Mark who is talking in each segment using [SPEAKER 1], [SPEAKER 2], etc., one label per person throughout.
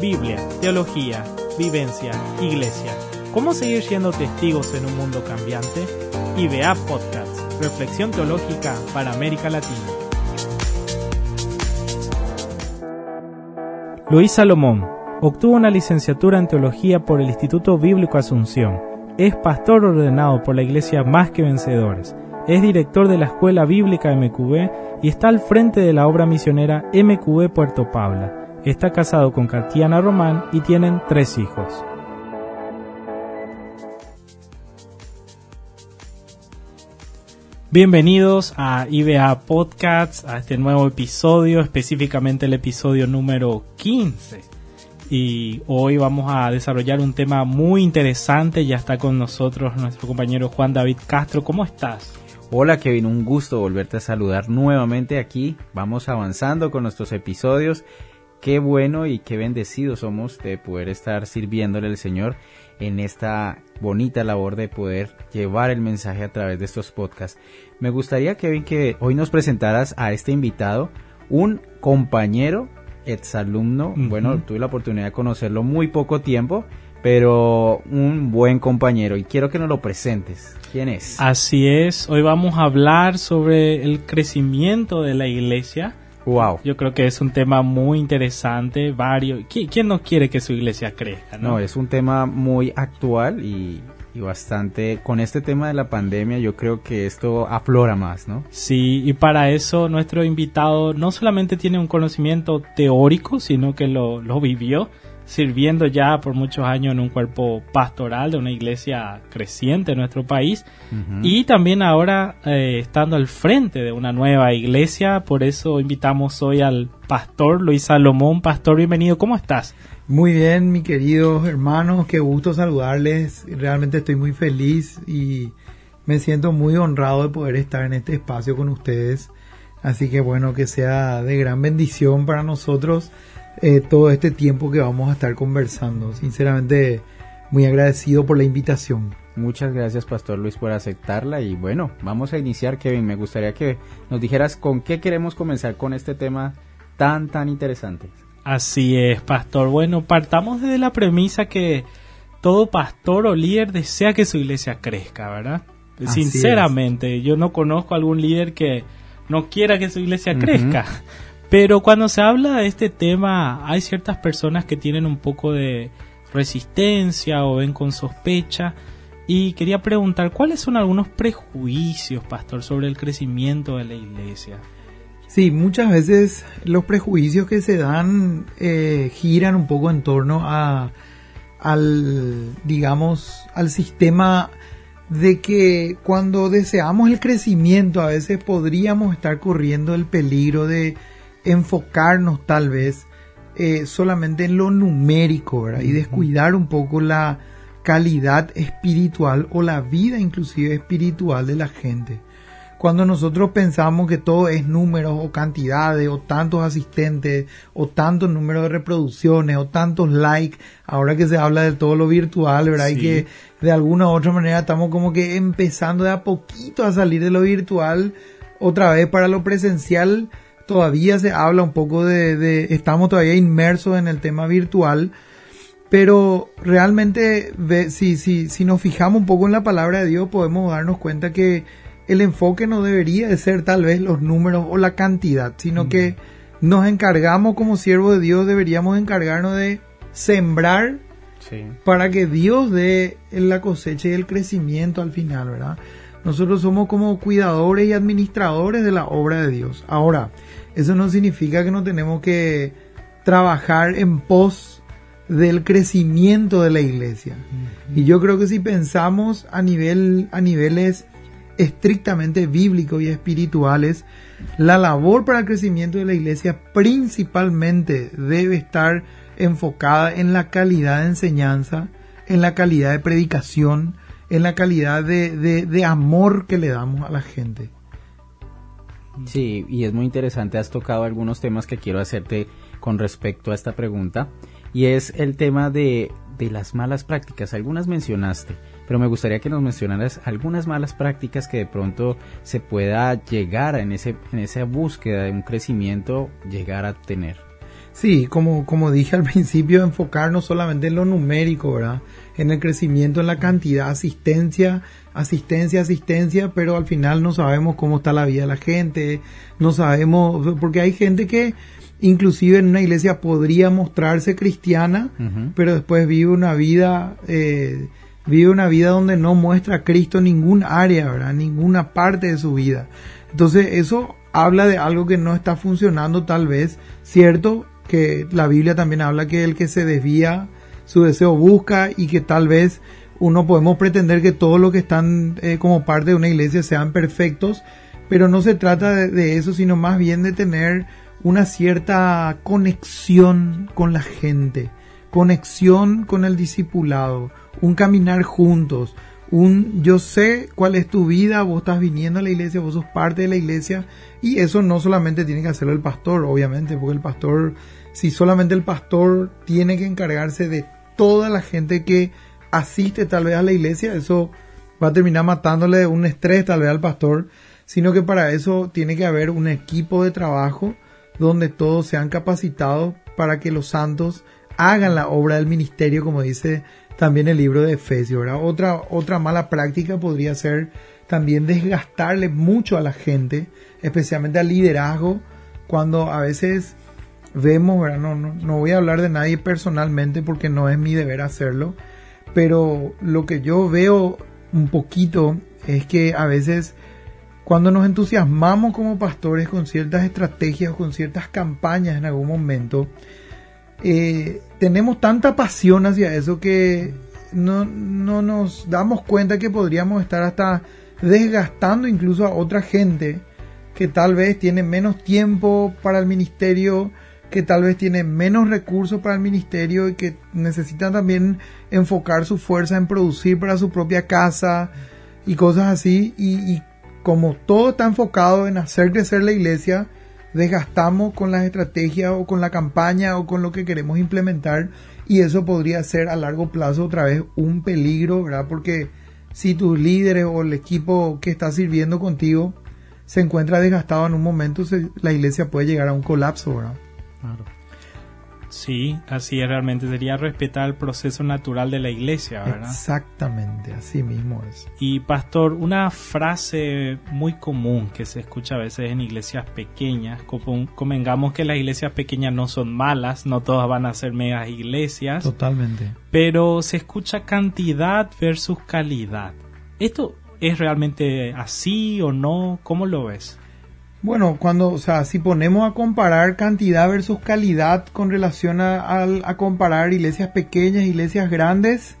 [SPEAKER 1] Biblia, teología, vivencia, iglesia. ¿Cómo seguir siendo testigos en un mundo cambiante? IBA Podcast, Reflexión Teológica para América Latina. Luis Salomón obtuvo una licenciatura en teología por el Instituto Bíblico Asunción. Es pastor ordenado por la Iglesia Más que Vencedores. Es director de la Escuela Bíblica MQB y está al frente de la obra misionera MQB Puerto Pabla. Está casado con Katiana Román y tienen tres hijos. Bienvenidos a IBA Podcasts, a este nuevo episodio, específicamente el episodio número 15. Y hoy vamos a desarrollar un tema muy interesante. Ya está con nosotros nuestro compañero Juan David Castro. ¿Cómo estás?
[SPEAKER 2] Hola Kevin, un gusto volverte a saludar nuevamente aquí. Vamos avanzando con nuestros episodios Qué bueno y qué bendecidos somos de poder estar sirviéndole al Señor en esta bonita labor de poder llevar el mensaje a través de estos podcasts. Me gustaría, Kevin, que hoy nos presentaras a este invitado, un compañero, exalumno. Bueno, tuve la oportunidad de conocerlo muy poco tiempo, pero un buen compañero y quiero que nos lo presentes. ¿Quién es?
[SPEAKER 1] Así es, hoy vamos a hablar sobre el crecimiento de la iglesia
[SPEAKER 2] Wow.
[SPEAKER 1] Yo creo que es un tema muy interesante, varios. ¿Quién, no quiere que su iglesia crezca?
[SPEAKER 2] No, es un tema muy actual y, y, bastante. Con este tema de la pandemia, yo creo que esto aflora más, ¿no?
[SPEAKER 1] Sí, y para eso nuestro invitado no solamente tiene un conocimiento teórico, sino que lo, lo vivió sirviendo ya por muchos años en un cuerpo pastoral de una iglesia creciente en nuestro país y también ahora eh, estando al frente de una nueva iglesia. Por eso invitamos hoy al pastor Luis Salomón. Pastor, bienvenido. ¿Cómo estás?
[SPEAKER 3] Muy bien, mi queridos hermanos. Qué gusto saludarles. Realmente estoy muy feliz y me siento muy honrado de poder estar en este espacio con ustedes. Así que bueno, que sea de gran bendición para nosotros eh, todo este tiempo que vamos a estar conversando. Sinceramente, muy agradecido por la invitación.
[SPEAKER 2] Muchas gracias, Pastor Luis, por aceptarla. Y bueno, vamos a iniciar, Kevin. Me gustaría que nos dijeras con qué queremos comenzar con este tema tan, tan interesante.
[SPEAKER 1] Así es, Pastor. Bueno, partamos desde la premisa que todo pastor o líder desea que su iglesia crezca, ¿verdad? Sinceramente, yo no conozco algún líder que no quiera que su iglesia crezca. Pero cuando se habla de este tema, hay ciertas personas que tienen un poco de resistencia o ven con sospecha. Y quería preguntar, ¿cuáles son algunos prejuicios, pastor, sobre el crecimiento de la iglesia?
[SPEAKER 3] Sí, muchas veces los prejuicios que se dan eh, giran un poco en torno a, al, digamos, al sistema de que cuando deseamos el crecimiento a veces podríamos estar corriendo el peligro de enfocarnos tal vez eh, solamente en lo numérico y descuidar un poco la calidad espiritual o la vida inclusive espiritual de la gente. Cuando nosotros pensamos que todo es números o cantidades o tantos asistentes o tantos números de reproducciones o tantos likes, ahora que se habla de todo lo virtual, ¿verdad? Y que de alguna u otra manera estamos como que empezando de a poquito a salir de lo virtual otra vez para lo presencial todavía se habla un poco de, estamos todavía inmersos en el tema virtual, pero realmente si, si, si nos fijamos un poco en la palabra de Dios podemos darnos cuenta que el enfoque no debería de ser tal vez los números o la cantidad, sino que nos encargamos como siervos de Dios, deberíamos encargarnos de sembrar para que Dios dé la cosecha y el crecimiento al final, ¿verdad? Nosotros somos como cuidadores y administradores de la obra de Dios. Ahora, eso no significa que no tenemos que trabajar en pos del crecimiento de la iglesia. Y yo creo que si pensamos a nivel a niveles estrictamente bíblicos y espirituales, la labor para el crecimiento de la iglesia principalmente debe estar enfocada en la calidad de enseñanza, en la calidad de predicación, en la calidad de, de amor que le damos a la gente.
[SPEAKER 2] Sí, y es muy interesante, has tocado algunos temas que quiero hacerte con respecto a esta pregunta, y es el tema de, de las malas prácticas. Algunas mencionaste, pero me gustaría que nos mencionaras algunas malas prácticas que de pronto se pueda llegar en, ese, en esa búsqueda de un crecimiento, llegar a tener.
[SPEAKER 3] Sí, como, como dije al principio, enfocarnos solamente en lo numérico, ¿verdad? En el crecimiento, en la cantidad, asistencia, asistencia, asistencia, pero al final no sabemos cómo está la vida de la gente, no sabemos, porque hay gente que inclusive en una iglesia podría mostrarse cristiana, pero después vive una vida, eh, vive una vida donde no muestra a Cristo ningún área, ¿verdad? Ninguna parte de su vida. Entonces eso habla de algo que no está funcionando tal vez, cierto que la Biblia también habla que el que se desvía su deseo busca y que tal vez uno podemos pretender que todos los que están eh, como parte de una iglesia sean perfectos, pero no se trata de, eso, sino más bien de tener una cierta conexión con la gente, conexión con el discipulado, un caminar juntos, un yo sé cuál es tu vida, vos estás viniendo a la iglesia, vos sos parte de la iglesia y eso no solamente tiene que hacerlo el pastor, obviamente, porque el pastor, si solamente el pastor tiene que encargarse de toda la gente que asiste tal vez a la iglesia, eso va a terminar matándole un estrés tal vez al pastor, sino que para eso tiene que haber un equipo de trabajo donde todos sean capacitados para que los santos hagan la obra del ministerio, como dice también el libro de Efesios. Otra, otra mala práctica podría ser también desgastarle mucho a la gente, especialmente al liderazgo, cuando a veces vemos, No, no, no voy a hablar de nadie personalmente porque no es mi deber hacerlo, pero lo que yo veo un poquito es que a veces cuando nos entusiasmamos como pastores con ciertas estrategias con ciertas campañas en algún momento, eh, tenemos tanta pasión hacia eso que no, no nos damos cuenta que podríamos estar hasta desgastando incluso a otra gente que tal vez tiene menos tiempo para el ministerio, que tal vez tiene menos recursos para el ministerio y que necesitan también enfocar su fuerza en producir para su propia casa y cosas así. Y, como todo está enfocado en hacer crecer la iglesia, desgastamos con las estrategias o con la campaña o con lo que queremos implementar y eso podría ser a largo plazo otra vez un peligro, ¿verdad? Porque si tus líderes o el equipo que está sirviendo contigo se encuentra desgastado en un momento, la iglesia puede llegar a un colapso, ¿verdad? Claro.
[SPEAKER 1] Sí, así es, realmente sería respetar el proceso natural de la iglesia, ¿verdad?
[SPEAKER 3] Exactamente, así mismo es.
[SPEAKER 1] Y pastor, una frase muy común que se escucha a veces en iglesias pequeñas, convengamos que las iglesias pequeñas no son malas, no todas van a ser megas iglesias.
[SPEAKER 3] Totalmente.
[SPEAKER 1] Pero se escucha cantidad versus calidad. ¿Esto es realmente así o no? ¿Cómo lo ves?
[SPEAKER 3] Bueno, cuando, o sea, si ponemos a comparar cantidad versus calidad con relación a, a, comparar iglesias pequeñas, iglesias grandes,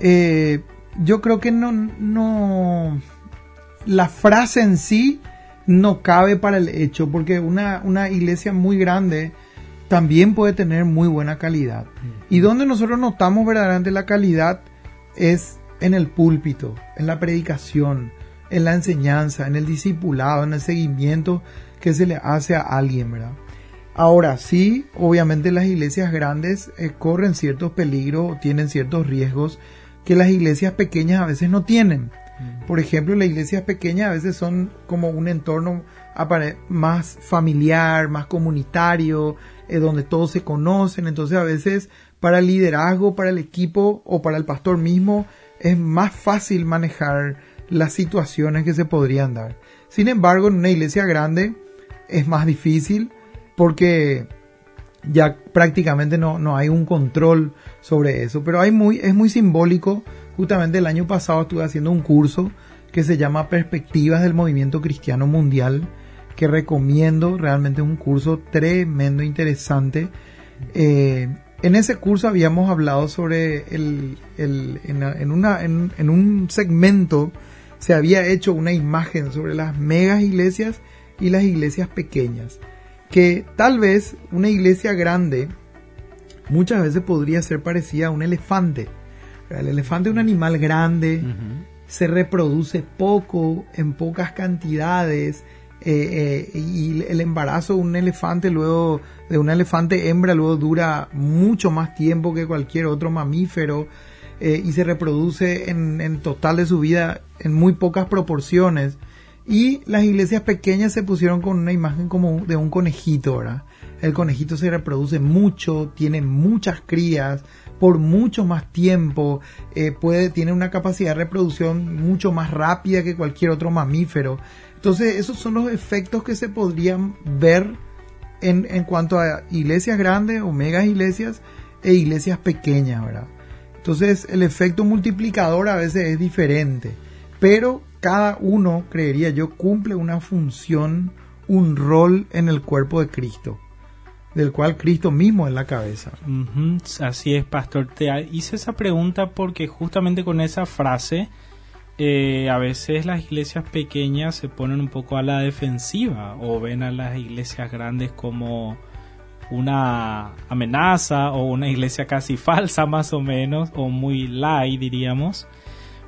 [SPEAKER 3] eh, yo creo que no, no, la frase en sí no cabe para el hecho, porque una, una iglesia muy grande también puede tener muy buena calidad. Y donde nosotros notamos verdaderamente la calidad es en el púlpito, en la predicación, en la enseñanza, en el discipulado, en el seguimiento que se le hace a alguien, ¿verdad? Ahora sí, obviamente las iglesias grandes eh, corren ciertos peligros, tienen ciertos riesgos que las iglesias pequeñas a veces no tienen. Mm. Por ejemplo, las iglesias pequeñas a veces son como un entorno más familiar, más comunitario, eh, donde todos se conocen. Entonces a veces para el liderazgo, para el equipo o para el pastor mismo es más fácil manejar las situaciones que se podrían dar. Sin embargo, en una iglesia grande es más difícil porque ya prácticamente no, no hay un control sobre eso. Pero hay muy, es muy simbólico. Justamente el año pasado estuve haciendo un curso que se llama Perspectivas del Movimiento Cristiano Mundial, que recomiendo. Realmente es un curso tremendo, interesante. Eh, en ese curso habíamos hablado sobre el, el en, una, en, en un segmento se había hecho una imagen sobre las megas iglesias y las iglesias pequeñas. Que tal vez una iglesia grande muchas veces podría ser parecida a un elefante. El elefante es un animal grande, se reproduce poco, en pocas cantidades, eh, eh, y el embarazo de un elefante luego de un elefante hembra luego dura mucho más tiempo que cualquier otro mamífero eh, y se reproduce en, total de su vida en muy pocas proporciones. Y las iglesias pequeñas se pusieron con una imagen como de un conejito, ¿verdad? El conejito se reproduce mucho, tiene muchas crías por mucho más tiempo, eh, puede, tiene una capacidad de reproducción mucho más rápida que cualquier otro mamífero. Entonces, esos son los efectos que se podrían ver en, en cuanto a iglesias grandes o megas iglesias e iglesias pequeñas, ¿verdad? Entonces, el efecto multiplicador a veces es diferente, pero cada uno, creería yo, cumple una función, un rol en el cuerpo de Cristo del cual Cristo mismo es la cabeza.
[SPEAKER 1] Así es, pastor. Te hice esa pregunta porque justamente con esa frase eh, a veces las iglesias pequeñas se ponen un poco a la defensiva o ven a las iglesias grandes como una amenaza o una iglesia casi falsa más o menos o muy light diríamos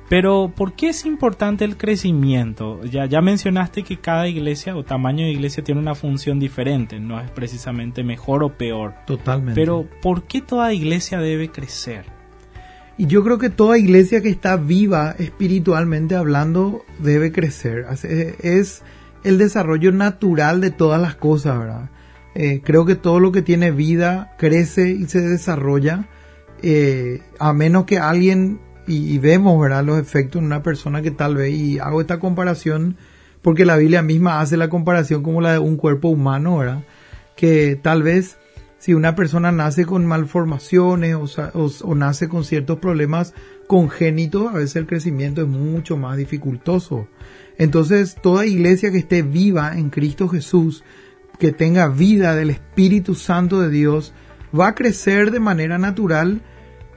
[SPEAKER 1] pero, ¿por qué es importante el crecimiento? Ya, ya mencionaste que cada iglesia o tamaño de iglesia tiene una función diferente, no es precisamente mejor o peor.
[SPEAKER 3] Totalmente.
[SPEAKER 1] Pero, ¿por qué toda iglesia debe crecer?
[SPEAKER 3] Y yo creo que toda iglesia que está viva espiritualmente hablando debe crecer. Es el desarrollo natural de todas las cosas, ¿verdad? Eh, creo que todo lo que tiene vida crece y se desarrolla, eh, a menos que alguien y, vemos ¿verdad? los efectos en una persona que tal vez, y hago esta comparación porque la Biblia misma hace la comparación como la de un cuerpo humano, ¿verdad? que tal vez si una persona nace con malformaciones o, o, nace con ciertos problemas congénitos, a veces el crecimiento es mucho más dificultoso. Entonces, toda iglesia que esté viva en Cristo Jesús, que tenga vida del Espíritu Santo de Dios, va a crecer de manera natural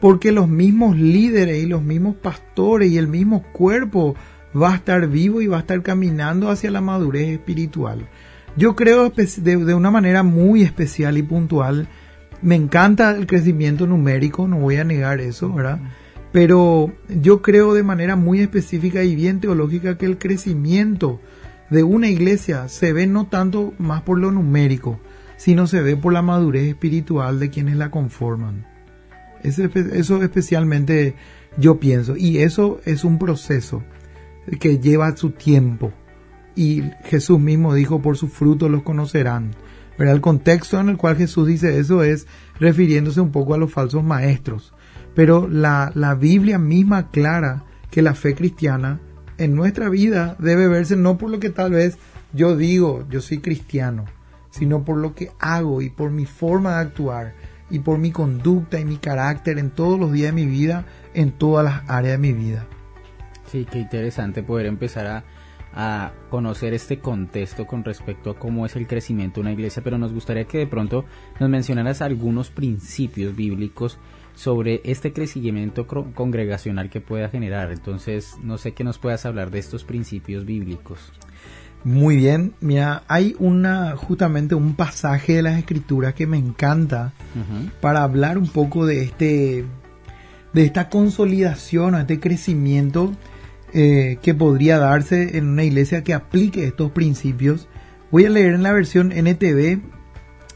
[SPEAKER 3] porque los mismos líderes y los mismos pastores y el mismo cuerpo va a estar vivo y va a estar caminando hacia la madurez espiritual. Yo creo de, una manera muy especial y puntual, me encanta el crecimiento numérico, no voy a negar eso, ¿verdad? Pero yo creo de manera muy específica y bien teológica que el crecimiento de una iglesia se ve no tanto más por lo numérico, sino se ve por la madurez espiritual de quienes la conforman. Eso, especialmente yo pienso. Y eso es un proceso que lleva su tiempo. Y Jesús mismo dijo, por sus frutos los conocerán. pero El contexto en el cual Jesús dice eso es refiriéndose un poco a los falsos maestros. Pero la, la Biblia misma aclara que la fe cristiana en nuestra vida debe verse no por lo que tal vez yo digo, yo soy cristiano, sino por lo que hago y por mi forma de actuar y por mi conducta y mi carácter en todos los días de mi vida, en todas las áreas de mi vida.
[SPEAKER 2] Sí, qué interesante poder empezar a, a conocer este contexto con respecto a cómo es el crecimiento de una iglesia, pero nos gustaría que de pronto nos mencionaras algunos principios bíblicos sobre este crecimiento congregacional que pueda generar. Entonces, no sé qué nos puedas hablar de estos principios bíblicos.
[SPEAKER 3] Muy bien, mira, hay una justamente un pasaje de las escrituras que me encanta para hablar un poco de este de esta consolidación, este crecimiento eh, que podría darse en una iglesia que aplique estos principios. Voy a leer en la versión NTV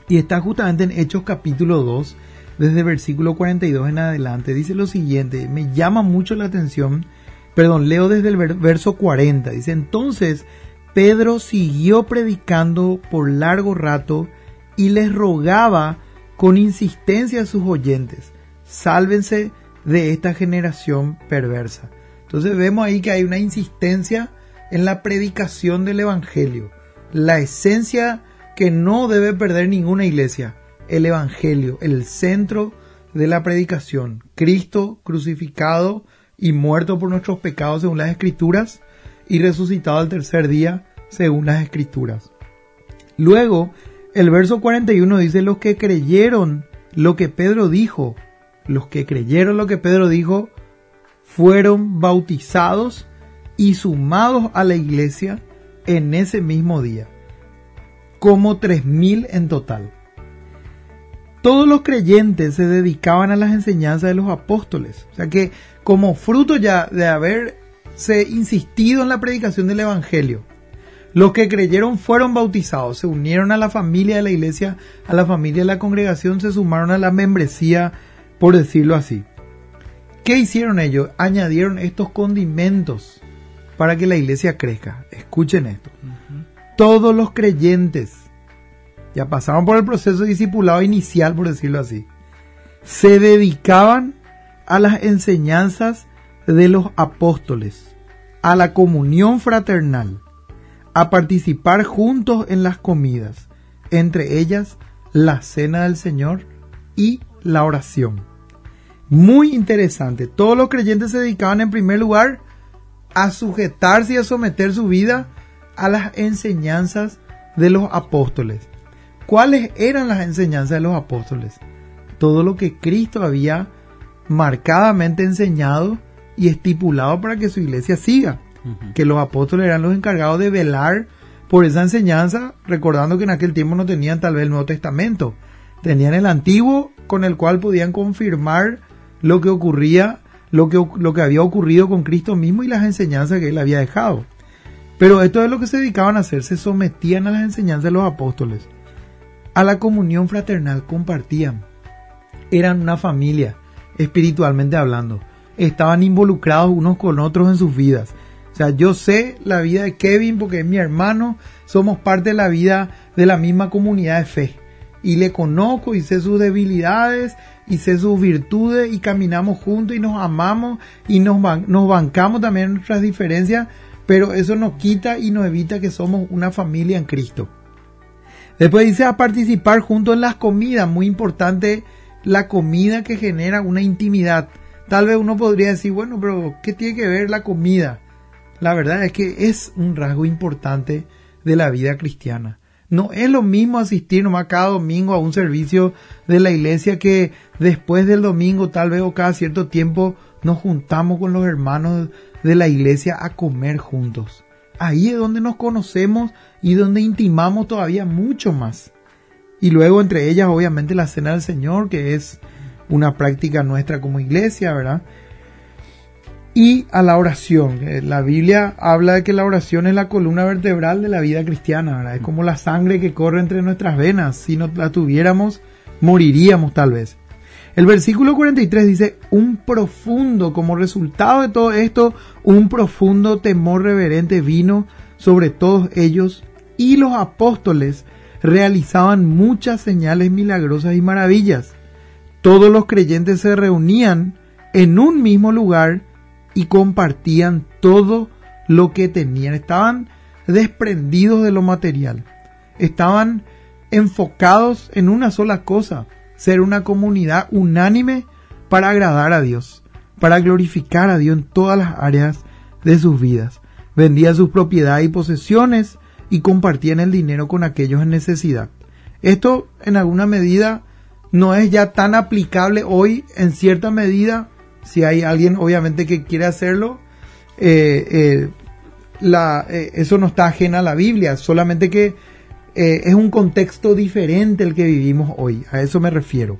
[SPEAKER 3] y está justamente en Hechos capítulo 2, desde versículo 42 en adelante. Dice lo siguiente, me llama mucho la atención, perdón, leo desde el verso 40. Dice, entonces Pedro siguió predicando por largo rato y les rogaba con insistencia a sus oyentes, sálvense de esta generación perversa. Entonces vemos ahí que hay una insistencia en la predicación del Evangelio, la esencia que no debe perder ninguna iglesia, el Evangelio, el centro de la predicación, Cristo crucificado y muerto por nuestros pecados según las Escrituras, y resucitado al tercer día según las escrituras. Luego, el verso 41 dice, los que creyeron lo que Pedro dijo, los que creyeron lo que Pedro dijo, fueron bautizados y sumados a la iglesia en ese mismo día, como tres mil en total. Todos los creyentes se dedicaban a las enseñanzas de los apóstoles, o sea que como fruto ya de haberse insistido en la predicación del Evangelio, los que creyeron fueron bautizados, se unieron a la familia de la iglesia, a la familia de la congregación, se sumaron a la membresía, por decirlo así. ¿Qué hicieron ellos? Añadieron estos condimentos para que la iglesia crezca. Escuchen esto. Todos los creyentes, ya pasaron por el proceso de discipulado inicial, por decirlo así, se dedicaban a las enseñanzas de los apóstoles, a la comunión fraternal, a participar juntos en las comidas, entre ellas la cena del Señor y la oración. Muy interesante. Todos los creyentes se dedicaban en primer lugar a sujetarse y a someter su vida a las enseñanzas de los apóstoles. ¿Cuáles eran las enseñanzas de los apóstoles? Todo lo que Cristo había marcadamente enseñado y estipulado para que su iglesia siga. Que los apóstoles eran los encargados de velar por esa enseñanza, recordando que en aquel tiempo no tenían tal vez el Nuevo Testamento. Tenían el Antiguo con el cual podían confirmar lo que ocurría, lo que, lo que había ocurrido con Cristo mismo y las enseñanzas que él había dejado. Pero esto es lo que se dedicaban a hacer, se sometían a las enseñanzas de los apóstoles. A la comunión fraternal compartían. Eran una familia, espiritualmente hablando. Estaban involucrados unos con otros en sus vidas. O sea, yo sé la vida de Kevin porque es mi hermano, somos parte de la vida de la misma comunidad de fe. Y le conozco y sé sus debilidades y sé sus virtudes y caminamos juntos y nos amamos y nos, nos bancamos también nuestras diferencias, pero eso nos quita y nos evita que somos una familia en Cristo. Después dice a participar juntos en las comidas, muy importante la comida que genera una intimidad. Tal vez uno podría decir, bueno, pero ¿qué tiene que ver la comida? La verdad es que es un rasgo importante de la vida cristiana. No es lo mismo asistir nomás cada domingo a un servicio de la iglesia que después del domingo, tal vez o cada cierto tiempo, nos juntamos con los hermanos de la iglesia a comer juntos. Ahí es donde nos conocemos y donde intimamos todavía mucho más. Y luego entre ellas, obviamente, la cena del Señor, que es una práctica nuestra como iglesia, ¿verdad? y a la oración. Eh, la Biblia habla de que la oración es la columna vertebral de la vida cristiana, ¿verdad? Es como la sangre que corre entre nuestras venas. Si no la tuviéramos, moriríamos tal vez. El versículo 43 dice, un profundo, como resultado de todo esto, un profundo temor reverente vino sobre todos ellos y los apóstoles realizaban muchas señales milagrosas y maravillas. Todos los creyentes se reunían en un mismo lugar y compartían todo lo que tenían. Estaban desprendidos de lo material. Estaban enfocados en una sola cosa, ser una comunidad unánime para agradar a Dios, para glorificar a Dios en todas las áreas de sus vidas. Vendían sus propiedades y posesiones y compartían el dinero con aquellos en necesidad. Esto en alguna medida no es ya tan aplicable hoy, en cierta medida si hay alguien obviamente que quiere hacerlo, eh, eh, la, eh, eso no está ajena a la Biblia, solamente que es un contexto diferente el que vivimos hoy, a eso me refiero.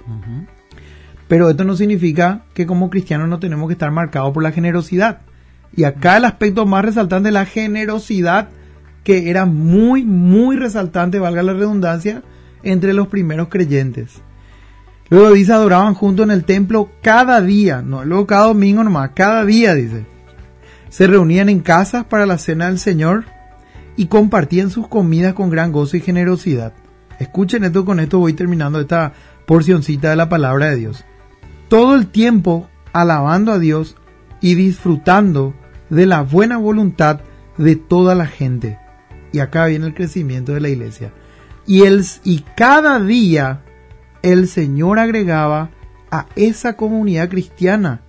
[SPEAKER 3] Pero esto no significa que como cristianos no tenemos que estar marcados por la generosidad. Y acá el aspecto más resaltante es la generosidad, que era muy, muy resaltante, valga la redundancia, entre los primeros creyentes. Luego dice, adoraban juntos en el templo cada día, no luego cada domingo nomás, cada día dice. Se reunían en casas para la cena del Señor y compartían sus comidas con gran gozo y generosidad. Escuchen esto, con esto voy terminando esta porcioncita de la palabra de Dios. Todo el tiempo alabando a Dios y disfrutando de la buena voluntad de toda la gente. Y acá viene el crecimiento de la iglesia. Y, el, y cada día el Señor agregaba a esa comunidad cristiana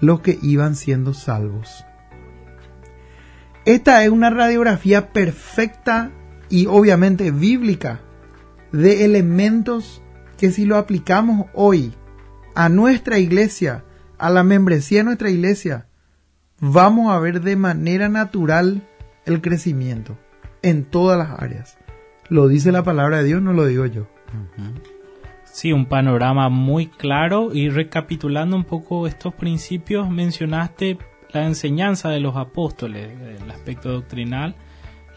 [SPEAKER 3] los que iban siendo salvos. Esta es una radiografía perfecta y obviamente bíblica de elementos que si lo aplicamos hoy a nuestra iglesia, a la membresía de nuestra iglesia, vamos a ver de manera natural el crecimiento en todas las áreas. Lo dice la palabra de Dios, no lo digo yo.
[SPEAKER 1] Sí, un panorama muy claro y recapitulando un poco estos principios, mencionaste la enseñanza de los apóstoles, el aspecto doctrinal,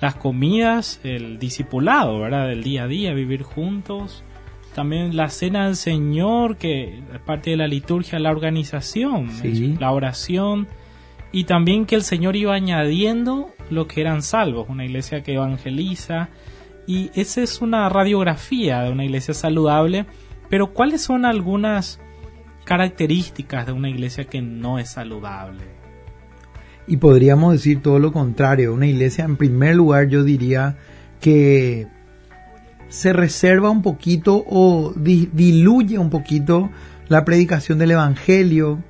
[SPEAKER 1] las comidas, el discipulado, ¿verdad? Del día a día, vivir juntos, también la cena del Señor, que es parte de la liturgia, la organización, la oración, y también que el Señor iba añadiendo lo que eran salvos, una iglesia que evangeliza, y esa es una radiografía de una iglesia saludable, pero ¿cuáles son algunas características de una iglesia que no es saludable?
[SPEAKER 3] Y podríamos decir todo lo contrario, una iglesia en primer lugar yo diría que se reserva un poquito o diluye un poquito la predicación del Evangelio,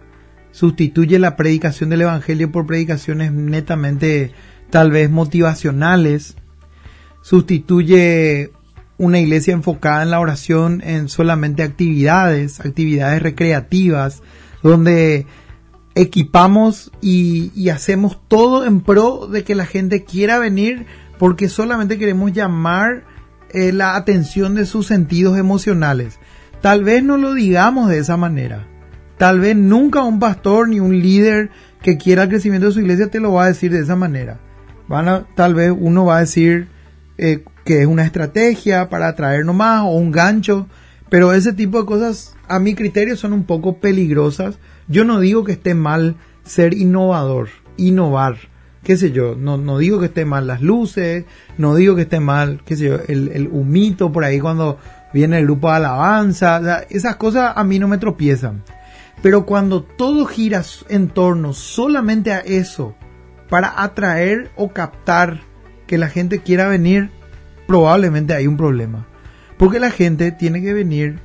[SPEAKER 3] sustituye la predicación del Evangelio por predicaciones netamente tal vez motivacionales, sustituye una iglesia enfocada en la oración en solamente actividades, actividades recreativas, donde equipamos y, hacemos todo en pro de que la gente quiera venir porque solamente queremos llamar eh, la atención de sus sentidos emocionales. Tal vez no lo digamos de esa manera. Tal vez nunca un pastor ni un líder que quiera el crecimiento de su iglesia te lo va a decir de esa manera. Van a, tal vez uno va a decir eh, que es una estrategia para atraernos más o un gancho, pero ese tipo de cosas a mi criterio son un poco peligrosas. Yo no digo que esté mal ser innovador, innovar, qué sé yo, no, no digo que esté mal las luces, no digo que esté mal, qué sé yo, el, el humito por ahí cuando viene el grupo de alabanza, esas cosas a mí no me tropiezan. Pero cuando todo gira en torno solamente a eso, para atraer o captar que la gente quiera venir, probablemente hay un problema. Porque la gente tiene que venir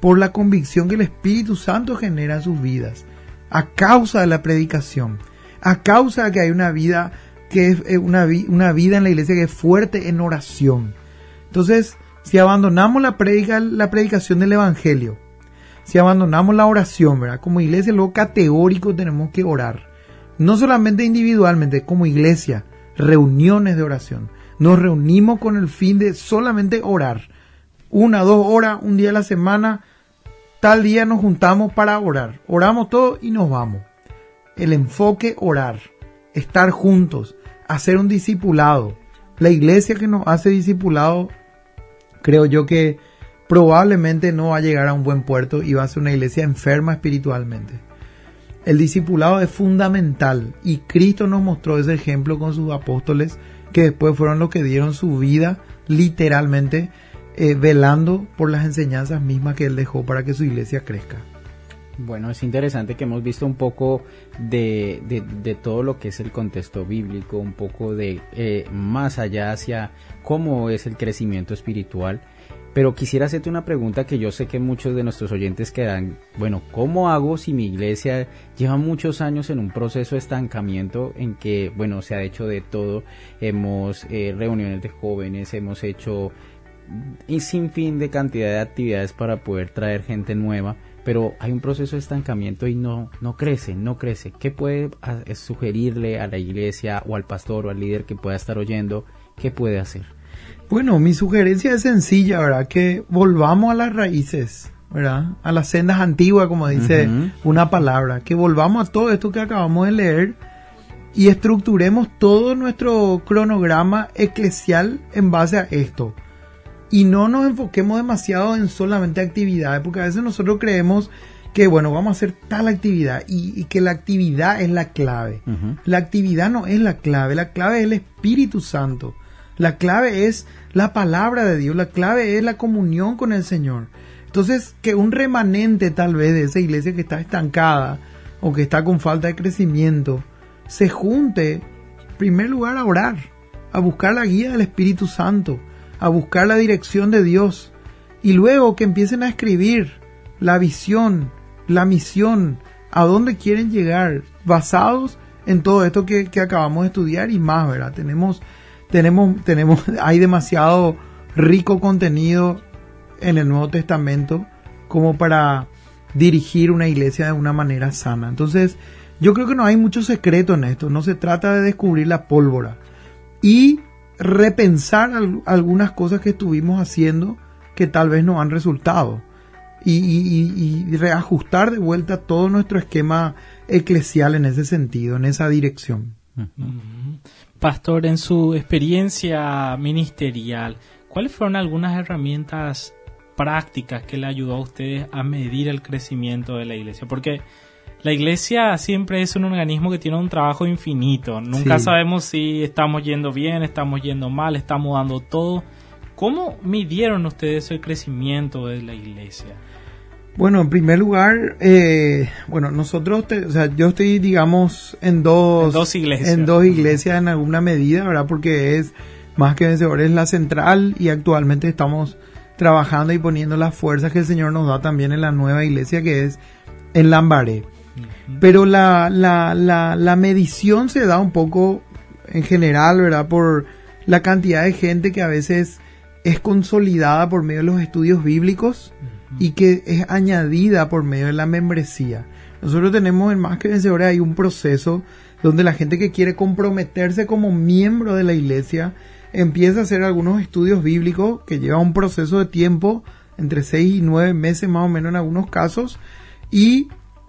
[SPEAKER 3] por la convicción que el Espíritu Santo genera en sus vidas, a causa de la predicación, a causa de que hay una vida que es eh, una, vida en la iglesia que es fuerte en oración. Entonces, si abandonamos la, predica, la predicación del Evangelio, si abandonamos la oración, ¿verdad? Como iglesia, lo categórico tenemos que orar. No solamente individualmente, como iglesia, reuniones de oración. Nos reunimos con el fin de solamente orar. Una, dos horas, un día a la semana, tal día nos juntamos para orar. Oramos todo y nos vamos. El enfoque orar, estar juntos, hacer un discipulado. La iglesia que nos hace discipulado, creo yo que probablemente no va a llegar a un buen puerto y va a ser una iglesia enferma espiritualmente. El discipulado es fundamental y Cristo nos mostró ese ejemplo con sus apóstoles que después fueron los que dieron su vida literalmente eh, velando por las enseñanzas mismas que él dejó para que su iglesia crezca.
[SPEAKER 2] Bueno, es interesante que hemos visto un poco de, de, todo lo que es el contexto bíblico, un poco de eh, más allá hacia cómo es el crecimiento espiritual pero quisiera hacerte una pregunta que yo sé que muchos de nuestros oyentes quedan, bueno, ¿cómo hago si mi iglesia lleva muchos años en un proceso de estancamiento en que, bueno, se ha hecho de todo? Hemos eh, reuniones de jóvenes, hemos hecho sin fin de cantidad de actividades para poder traer gente nueva, pero hay un proceso de estancamiento y no, no crece, no crece. ¿Qué puede sugerirle a la iglesia o al pastor o al líder que pueda estar oyendo? ¿Qué puede hacer?
[SPEAKER 3] Bueno, mi sugerencia es sencilla, ¿verdad? Que volvamos a las raíces, ¿verdad? A las sendas antiguas, como dice una palabra. Que volvamos a todo esto que acabamos de leer y estructuremos todo nuestro cronograma eclesial en base a esto. Y no nos enfoquemos demasiado en solamente actividades, porque a veces nosotros creemos que, bueno, vamos a hacer tal actividad y, que la actividad es la clave. La actividad no es la clave, la clave es el Espíritu Santo. La clave es la palabra de Dios, la clave es la comunión con el Señor. Entonces, que un remanente tal vez de esa iglesia que está estancada o que está con falta de crecimiento, se junte, en primer lugar, a orar, a buscar la guía del Espíritu Santo, a buscar la dirección de Dios, y luego que empiecen a escribir la visión, la misión, a dónde quieren llegar, basados en todo esto que, que acabamos de estudiar y más, ¿verdad? Tenemos tenemos, tenemos, hay demasiado rico contenido en el Nuevo Testamento como para dirigir una iglesia de una manera sana. Entonces, yo creo que no hay mucho secreto en esto. No se trata de descubrir la pólvora y repensar algunas cosas que estuvimos haciendo que tal vez no han resultado. Y, y, reajustar de vuelta todo nuestro esquema eclesial en ese sentido, en esa dirección.
[SPEAKER 1] Pastor, en su experiencia ministerial, ¿cuáles fueron algunas herramientas prácticas que le ayudó a ustedes a medir el crecimiento de la iglesia? Porque la iglesia siempre es un organismo que tiene un trabajo infinito. Nunca sabemos si estamos yendo bien, estamos yendo mal, estamos dando todo. ¿Cómo midieron ustedes el crecimiento de la iglesia?
[SPEAKER 3] Bueno, en primer lugar, eh, bueno, nosotros, o sea, yo estoy, digamos, en dos,
[SPEAKER 1] dos iglesias.
[SPEAKER 3] En dos iglesias en alguna medida, ¿verdad? Porque es más que vencedores la central y actualmente estamos trabajando y poniendo las fuerzas que el Señor nos da también en la nueva iglesia que es en Lambaré. Pero la, la, la, la medición se da un poco en general, ¿verdad? Por la cantidad de gente que a veces es consolidada por medio de los estudios bíblicos y que es añadida por medio de la membresía. Nosotros tenemos en Más que Vencedores hay un proceso donde la gente que quiere comprometerse como miembro de la iglesia empieza a hacer algunos estudios bíblicos que lleva un proceso de tiempo entre seis y nueve meses más o menos en algunos casos y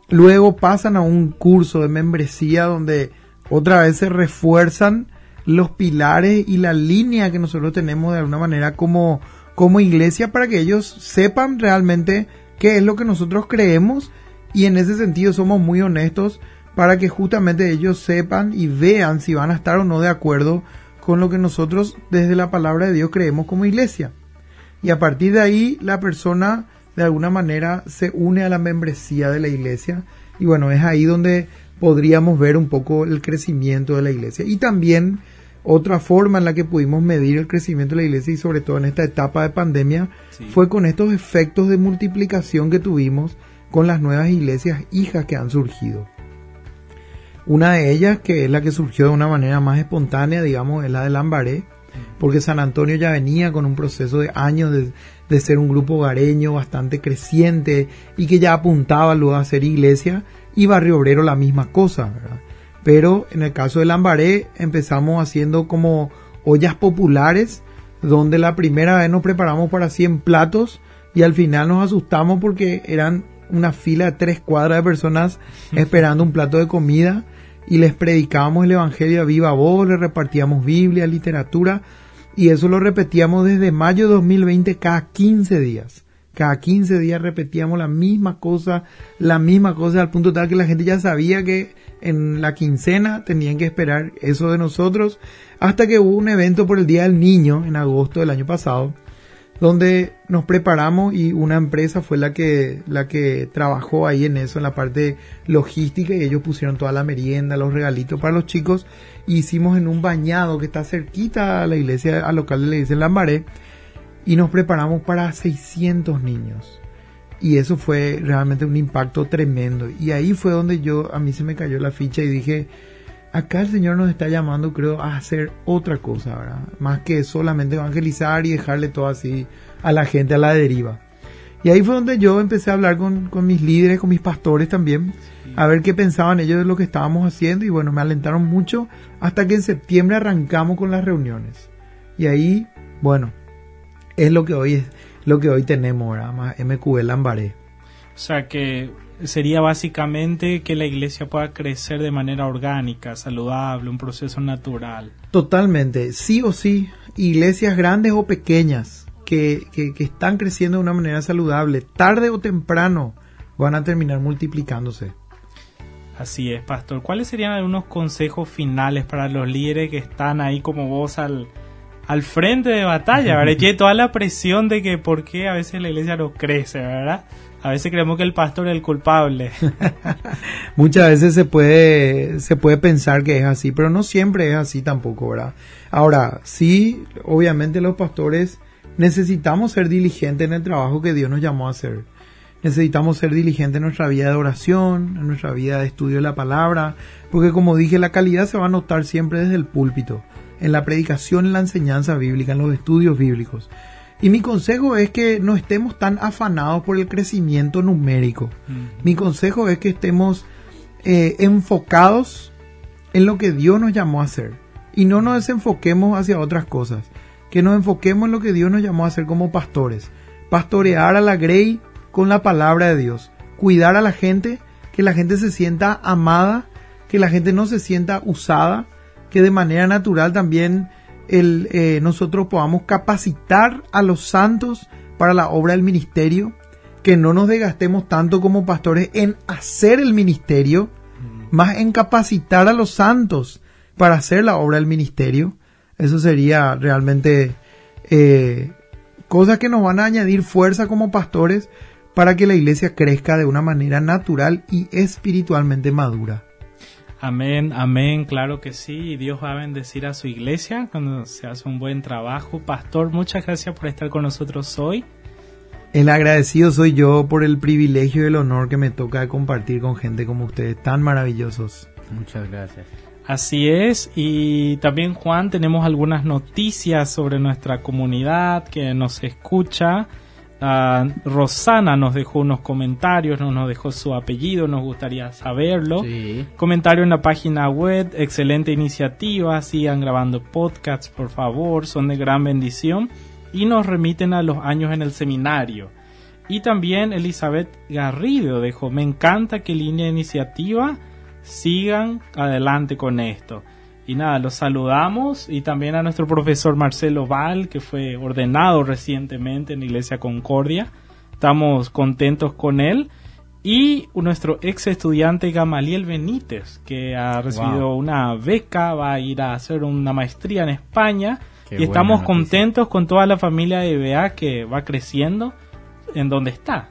[SPEAKER 3] luego pasan a un curso de membresía donde otra vez se refuerzan los pilares y la línea que nosotros tenemos de alguna manera como como iglesia para que ellos sepan realmente qué es lo que nosotros creemos y en ese sentido somos muy honestos para que justamente ellos sepan y vean si van a estar o no de acuerdo con lo que nosotros desde la palabra de Dios creemos como iglesia. Y a partir de ahí la persona de alguna manera se une a la membresía de la iglesia y bueno, es ahí donde podríamos ver un poco el crecimiento de la iglesia. Y también otra forma en la que pudimos medir el crecimiento de la iglesia y sobre todo en esta etapa de pandemia fue con estos efectos de multiplicación que tuvimos con las nuevas iglesias hijas que han surgido. Una de ellas, que es la que surgió de una manera más espontánea, digamos, es la de Lambaré, porque San Antonio ya venía con un proceso de años de, de ser un grupo hogareño bastante creciente y que ya apuntaba luego a ser iglesia, y Barrio Obrero la misma cosa, ¿verdad? Pero en el caso de Lambaré empezamos haciendo como ollas populares, donde la primera vez nos preparamos para 100 platos y al final nos asustamos porque eran una fila de tres cuadras de personas esperando un plato de comida y les predicábamos el Evangelio a viva voz, les repartíamos Biblia, literatura y eso lo repetíamos desde mayo de 2020 cada 15 días. Cada 15 días repetíamos la misma cosa, la misma cosa, al punto tal que la gente ya sabía que en la quincena tenían que esperar eso de nosotros, hasta que hubo un evento por el Día del Niño en agosto del año pasado, donde nos preparamos y una empresa fue la que, la que trabajó ahí en eso, en la parte logística, y ellos pusieron toda la merienda, los regalitos para los chicos, hicimos en un bañado que está cerquita a la iglesia, al local de la iglesia Lambaré, y nos preparamos para 600 niños. Y eso fue realmente un impacto tremendo. Y ahí fue donde yo, a mí se me cayó la ficha y dije, acá el Señor nos está llamando, creo, a hacer otra cosa, ¿verdad? Más que solamente evangelizar y dejarle todo así a la gente a la deriva. Y ahí fue donde yo empecé a hablar con, con mis líderes, con mis pastores también, a ver qué pensaban ellos de lo que estábamos haciendo. Y bueno, me alentaron mucho hasta que en septiembre arrancamos con las reuniones. Y ahí, bueno, es lo que hoy es lo que hoy tenemos, ¿verdad? Más MQL Lambaré.
[SPEAKER 1] O sea que sería básicamente que la iglesia pueda crecer de manera orgánica, saludable, un proceso natural.
[SPEAKER 3] Totalmente, sí o sí, iglesias grandes o pequeñas que, que, que están creciendo de una manera saludable, tarde o temprano van a terminar multiplicándose.
[SPEAKER 1] Así es, pastor. ¿Cuáles serían algunos consejos finales para los líderes que están ahí como vos al, al frente de batalla, ¿verdad? Tiene toda la presión de que por qué a veces la iglesia no crece, ¿verdad? A veces creemos que el pastor es el culpable.
[SPEAKER 3] Muchas veces se puede, se puede pensar que es así, pero no siempre es así tampoco, ¿verdad? Ahora, sí, obviamente los pastores necesitamos ser diligentes en el trabajo que Dios nos llamó a hacer. Necesitamos ser diligentes en nuestra vida de oración, en nuestra vida de estudio de la palabra, porque como dije, la calidad se va a notar siempre desde el púlpito en la predicación, en la enseñanza bíblica, en los estudios bíblicos. Y mi consejo es que no estemos tan afanados por el crecimiento numérico. Mi consejo es que estemos eh, enfocados en lo que Dios nos llamó a hacer y no nos desenfoquemos hacia otras cosas. Que nos enfoquemos en lo que Dios nos llamó a hacer como pastores. Pastorear a la grey con la palabra de Dios. Cuidar a la gente, que la gente se sienta amada, que la gente no se sienta usada, que de manera natural también el, eh, nosotros podamos capacitar a los santos para la obra del ministerio, que no nos desgastemos tanto como pastores en hacer el ministerio, más en capacitar a los santos para hacer la obra del ministerio. Eso sería realmente eh, cosas que nos van a añadir fuerza como pastores para que la iglesia crezca de una manera natural y espiritualmente madura.
[SPEAKER 1] Amén, amén, claro que sí. Dios va a bendecir a su iglesia cuando se hace un buen trabajo. Pastor, muchas gracias por estar con nosotros hoy.
[SPEAKER 3] El agradecido soy yo por el privilegio y el honor que me toca compartir con gente como ustedes, tan maravillosos.
[SPEAKER 2] Muchas gracias.
[SPEAKER 1] Así es, y también Juan, tenemos algunas noticias sobre nuestra comunidad que nos escucha. Rosana nos dejó unos comentarios, no nos dejó su apellido, nos gustaría saberlo. Comentario en la página web, excelente iniciativa, sigan grabando podcasts, por favor, son de gran bendición y nos remiten a los años en el seminario. Y también Elizabeth Garrido dejó, me encanta que línea de iniciativa sigan adelante con esto. Y nada, los saludamos y también a nuestro profesor Marcelo Val, que fue ordenado recientemente en la Iglesia Concordia. Estamos contentos con él. Y nuestro ex estudiante Gamaliel Benítez, que ha recibido una beca, va a ir a hacer una maestría en España. y estamos contentos con toda la familia de BA que va creciendo en donde está.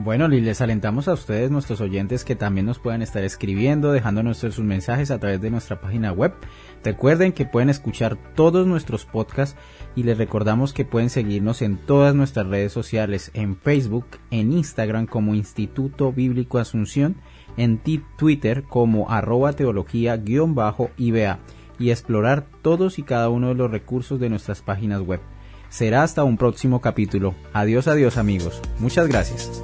[SPEAKER 2] Bueno, les alentamos a ustedes, nuestros oyentes, que también nos puedan estar escribiendo, dejándonos sus mensajes a través de nuestra página web. Recuerden que pueden escuchar todos nuestros podcasts y les recordamos que pueden seguirnos en todas nuestras redes sociales, en Facebook, en Instagram como Instituto Bíblico Asunción, en Twitter como arroba teología-iba y explorar todos y cada uno de los recursos de nuestras páginas web. Será hasta un próximo capítulo. Adiós, adiós amigos. Muchas gracias.